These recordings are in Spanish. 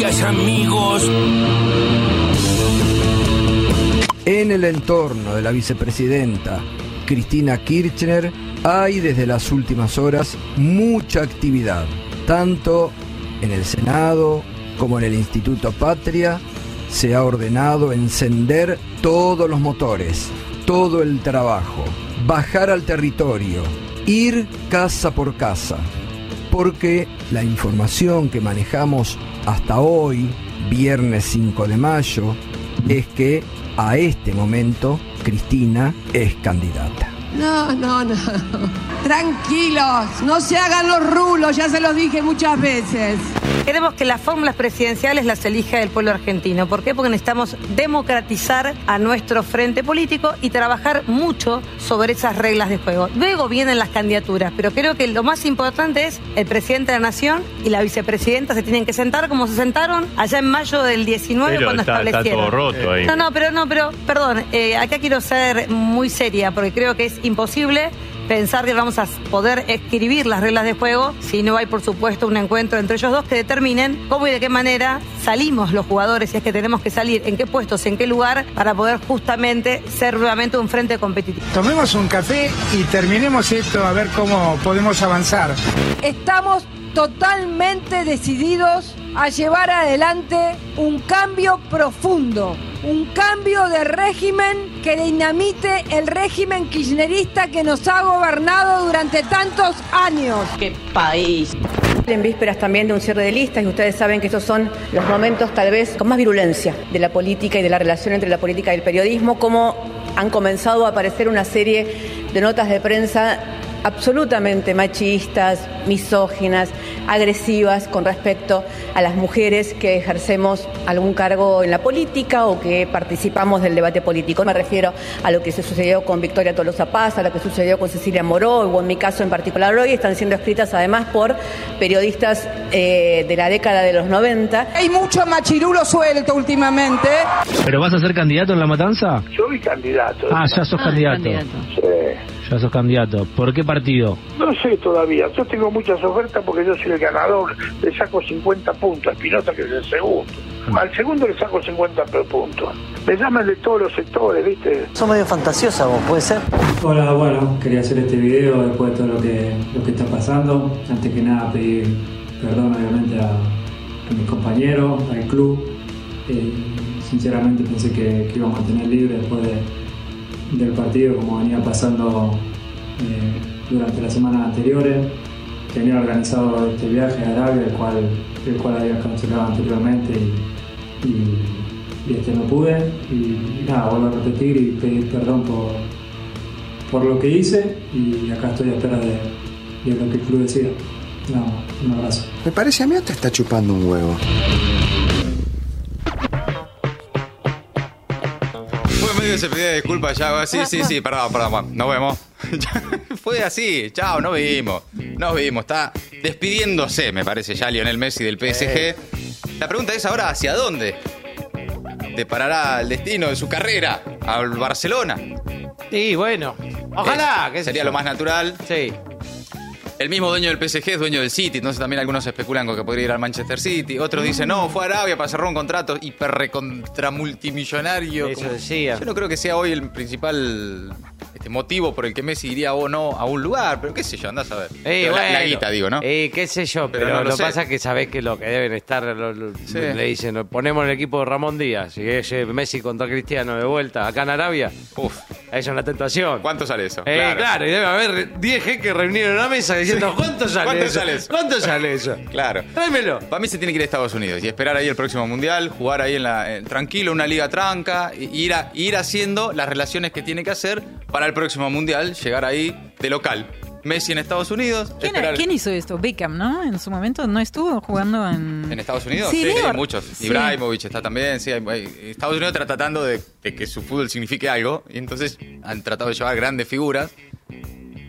amigos. En el entorno de la vicepresidenta Cristina Kirchner hay desde las últimas horas mucha actividad, tanto en el Senado como en el Instituto Patria. Se ha ordenado encender todos los motores, todo el trabajo, bajar al territorio, ir casa por casa, porque la información que manejamos hasta hoy, viernes 5 de mayo, es que a este momento Cristina es candidata. No, no, no. Tranquilos, no se hagan los rulos, ya se los dije muchas veces. Queremos que las fórmulas presidenciales las elija el pueblo argentino. ¿Por qué? Porque necesitamos democratizar a nuestro frente político y trabajar mucho sobre esas reglas de juego. Luego vienen las candidaturas, pero creo que lo más importante es el presidente de la Nación y la vicepresidenta se tienen que sentar como se sentaron allá en mayo del 19 Pero cuando está, está establecieron. todo roto ahí. No, no, pero no, pero perdón, eh, acá quiero ser muy seria porque creo que es imposible pensar que vamos a poder escribir las reglas de juego si no hay, por supuesto, un encuentro entre ellos dos que determinen cómo y de qué manera salimos los jugadores, si es que tenemos que salir, en qué puestos, en qué lugar, para poder justamente ser nuevamente un frente competitivo. Tomemos un café y terminemos esto a ver cómo podemos avanzar. Estamos totalmente decididos a llevar adelante un cambio profundo, un cambio de régimen que dinamite el régimen kirchnerista que nos ha gobernado durante tantos años. ¡Qué país! En vísperas también de un cierre de listas y ustedes saben que estos son los momentos tal vez con más virulencia de la política y de la relación entre la política y el periodismo, como han comenzado a aparecer una serie de notas de prensa absolutamente machistas, misóginas, agresivas con respecto a las mujeres que ejercemos algún cargo en la política o que participamos del debate político. Me refiero a lo que se sucedió con Victoria Tolosa Paz, a lo que sucedió con Cecilia Moró o en mi caso en particular hoy, están siendo escritas además por periodistas eh, de la década de los 90. Hay mucho machirulo suelto últimamente. ¿Pero vas a ser candidato en la matanza? Yo vi candidato. Ah, ya sos candidato. Sí. Ya sos candidato. ¿Por qué partido? No sé todavía. Yo tengo muchas ofertas porque yo soy el ganador. Le saco 50 puntos a Espinosa, que es el segundo. Al segundo le saco 50 puntos. Me llaman de todos los sectores, ¿viste? Sos medio fantasiosa vos, ¿puede ser? Hola, bueno, quería hacer este video después de todo lo que, lo que está pasando. Antes que nada pedir perdón obviamente a, a mis compañeros, al club. Eh, sinceramente pensé que, que íbamos a tener libre después de- del partido como venía pasando eh, durante las semanas anteriores. Tenía organizado este viaje a Arabia, el cual, el cual había cancelado anteriormente y, este no pude. Y, nada, vuelvo a repetir y pedir perdón por, por lo que hice y acá estoy a espera de, de lo que el club decida. No, un abrazo. Me parece a mí te está chupando un huevo. Fue medio se pedía disculpas ya. Sí, sí, sí, perdón, perdón. Nos vemos. Fue así. Chao, nos vimos. Nos vimos. Está despidiéndose, me parece, ya Lionel Messi del PSG. La pregunta es ahora, ¿hacia dónde? ¿Deparará el destino de su carrera? ¿Al Barcelona? Sí, bueno. Ojalá. Eh, sé sería lo más natural. Sí. El mismo dueño del PSG es dueño del City, entonces también algunos especulan con que podría ir al Manchester City. Otros dicen, no, fue a Arabia para cerrar un contrato hiper recontra multimillonario. Eso Como- decía. Yo no creo que sea hoy el principal este, motivo por el que Messi iría o no a un lugar, pero qué sé yo, andás a ver. Eh, la, guita, digo, ¿no? Eh, qué sé yo, Pero pero, no lo lo, que pasa es que sabés que lo que deben estar, lo- lo- Sí. le dicen, ponemos en el equipo de Ramón Díaz, y es eh, Messi contra Cristiano de vuelta, acá en Arabia, Uf, eso es una tentación. ¿cuánto sale eso? Eh, claro. y debe haber 10 jeques reunidos en una mesa diciendo, ¿cuánto sale ¿Cuánto eso? sale eso? ¿Cuánto sale eso? Claro. Tráemelo. Para mí se tiene que ir a Estados Unidos y esperar ahí el próximo mundial, jugar ahí en la en- tranquilo, una liga tranca, y ir, a- ir haciendo las relaciones que tiene que hacer para el próximo mundial, llegar ahí de local. Messi en Estados Unidos. ¿Quién, esperar- quién hizo esto? Beckham, ¿no? En su momento no estuvo jugando en... ¿En Estados Unidos? Sí, Sí, Leo. hay muchos. Sí. Ibrahimovic está también, sí. hay- hay- Estados Unidos está tratando de, de que su fútbol signifique algo y entonces han tratado de llevar grandes figuras.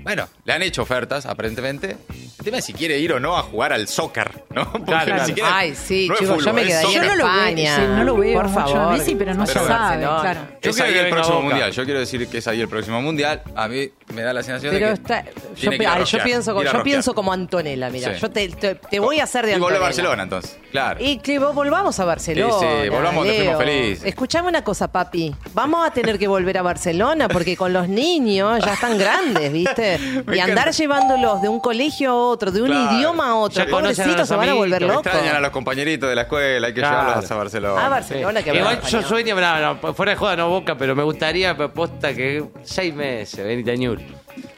Bueno, le han hecho ofertas, aparentemente. El tema es si quiere ir o no a jugar al soccer, ¿no? Porque Claro. ni siquiera- Ay, sí, no chicos, yo me quedaría soccer. en Yo no lo veo, España. sí, no lo veo Por mucho a favor. Messi, pero no Pero se sabe, claro. Es Yo ahí el próximo mundial. Yo quiero decir que es ahí el próximo mundial. A mí me da la sensación Pero de que. está, yo, que pienso, yo rosquear. pienso como Antonella, mira, Sí. yo te, te- te voy a hacer de Y vuelve Antonella. a Barcelona entonces. Claro. Y que vos volvamos a Barcelona. Sí, sí, volvamos Leo. fuimos felices. Escuchame una cosa, papi. Vamos a tener que volver a Barcelona porque con los niños ya están grandes, ¿viste? Y andar llevándolos de un colegio a otro, de un Claro. idioma a otro, Ya pobrecitos los se van a volver locos. Extrañan a los compañeritos de la escuela, hay que Claro. llevarlos a Barcelona. A Barcelona, que Igual yo sueño, no, no, fuera de joda no boca, pero me gustaría posta que seis meses, venite a Ñul.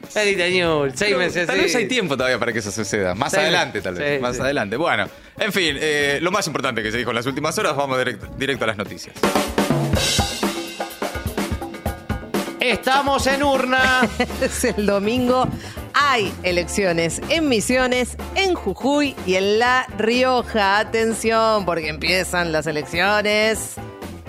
Seis Pero meses. Tal sí. vez hay tiempo todavía para que eso suceda. Más Sí, adelante, tal vez. sí, más sí. adelante. Bueno, en fin, eh, lo más importante que se dijo en las últimas horas, vamos directo, directo a las noticias. Estamos en urna. Es el domingo. Hay elecciones en Misiones, en Jujuy y en La Rioja. Atención, porque empiezan las elecciones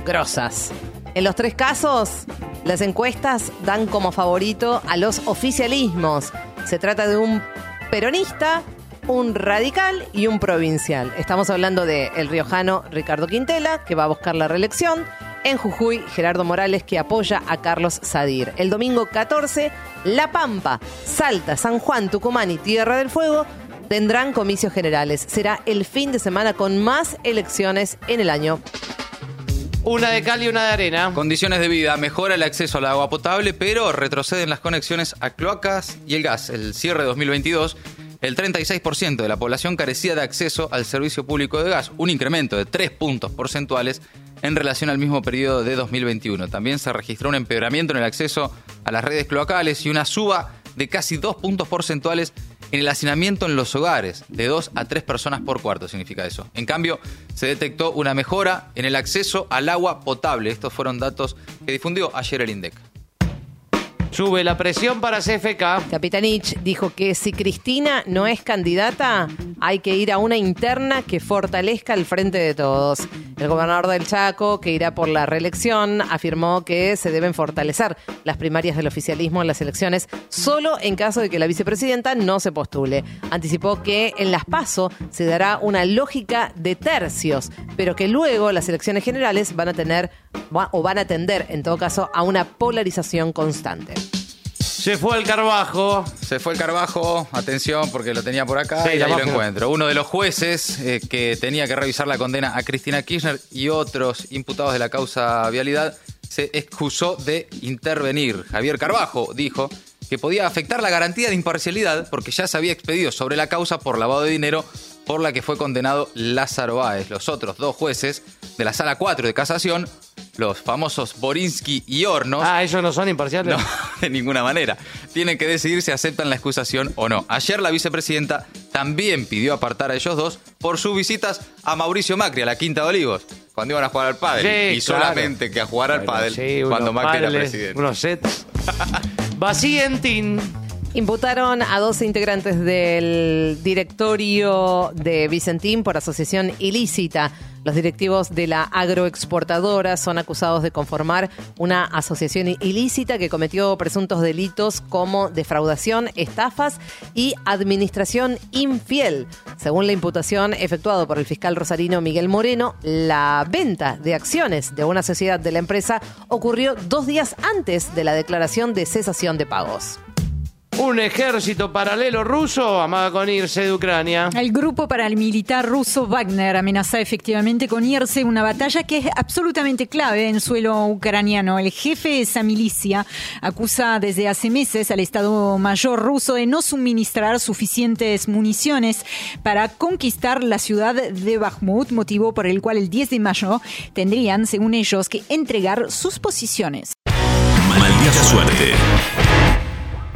grosas. En los tres casos, las encuestas dan como favorito a los oficialismos. Se trata de un peronista, un radical y un provincial. Estamos hablando de el riojano Ricardo Quintela, que va a buscar la reelección. En Jujuy, Gerardo Morales, que apoya a Carlos Sadir. El domingo 14, La Pampa, Salta, San Juan, Tucumán y Tierra del Fuego tendrán comicios generales. Será el fin de semana con más elecciones en el año. Una de cal y una de arena. Condiciones de vida, mejora el acceso al agua potable, pero retroceden las conexiones a cloacas y el gas. El cierre 2022, el 36% de la población carecía de acceso al servicio público de gas, un incremento de 3 puntos porcentuales en relación al mismo periodo de 2021. También se registró un empeoramiento en el acceso a las redes cloacales y una suba de casi 2 puntos porcentuales en el hacinamiento en los hogares, de 2 a 3 personas por cuarto significa eso. En cambio, se detectó una mejora en el acceso al agua potable. Estos fueron datos que difundió ayer el INDEC. Sube la presión para CFK. Capitanich dijo que si Cristina no es candidata, hay que ir a una interna que fortalezca el frente de todos. El gobernador del Chaco, que irá por la reelección, afirmó que se deben fortalecer las primarias del oficialismo en las elecciones solo en caso de que la vicepresidenta no se postule. Anticipó que en las PASO se dará una lógica de tercios, pero que luego las elecciones generales van a tener o van a tender, en todo caso, a una polarización constante. Se fue el Carbajo. Se fue el Carbajo, atención porque lo tenía por acá Sí, y ahí lo encuentro. Uno de los jueces eh, que tenía que revisar la condena a Cristina Kirchner y otros imputados de la causa vialidad se excusó de intervenir. Javier Carbajo dijo que podía afectar la garantía de imparcialidad porque ya se había expedido sobre la causa por lavado de dinero por la que fue condenado Lázaro Báez. Los otros dos jueces de la Sala 4 de Casación, los famosos Borinsky y Hornos, Ah, ellos no son imparciales. no, de ninguna manera. Tienen que decidir si aceptan la excusación o no. Ayer la vicepresidenta también pidió apartar a ellos dos por sus visitas a Mauricio Macri, a la Quinta de Olivos, cuando iban a jugar al pádel. Sí, y claro. solamente que a jugar al Bueno, pádel sí, cuando Macri era presidente. Unos sets. Vacientin. Imputaron a 12 integrantes del directorio de Vicentín por asociación ilícita. Los directivos de la agroexportadora son acusados de conformar una asociación ilícita que cometió presuntos delitos como defraudación, estafas y administración infiel. Según la imputación efectuada por el fiscal rosarino Miguel Moreno, la venta de acciones de una sociedad de la empresa ocurrió dos días antes de la declaración de cesación de pagos. Un ejército paralelo ruso amaga con irse de Ucrania. El grupo paramilitar ruso Wagner amenaza efectivamente con irse una batalla que es absolutamente clave en suelo ucraniano. El jefe de esa milicia acusa desde hace meses al Estado Mayor ruso de no suministrar suficientes municiones para conquistar la ciudad de Bakhmut, motivo por el cual el 10 de mayo tendrían, según ellos, que entregar sus posiciones. Maldita suerte.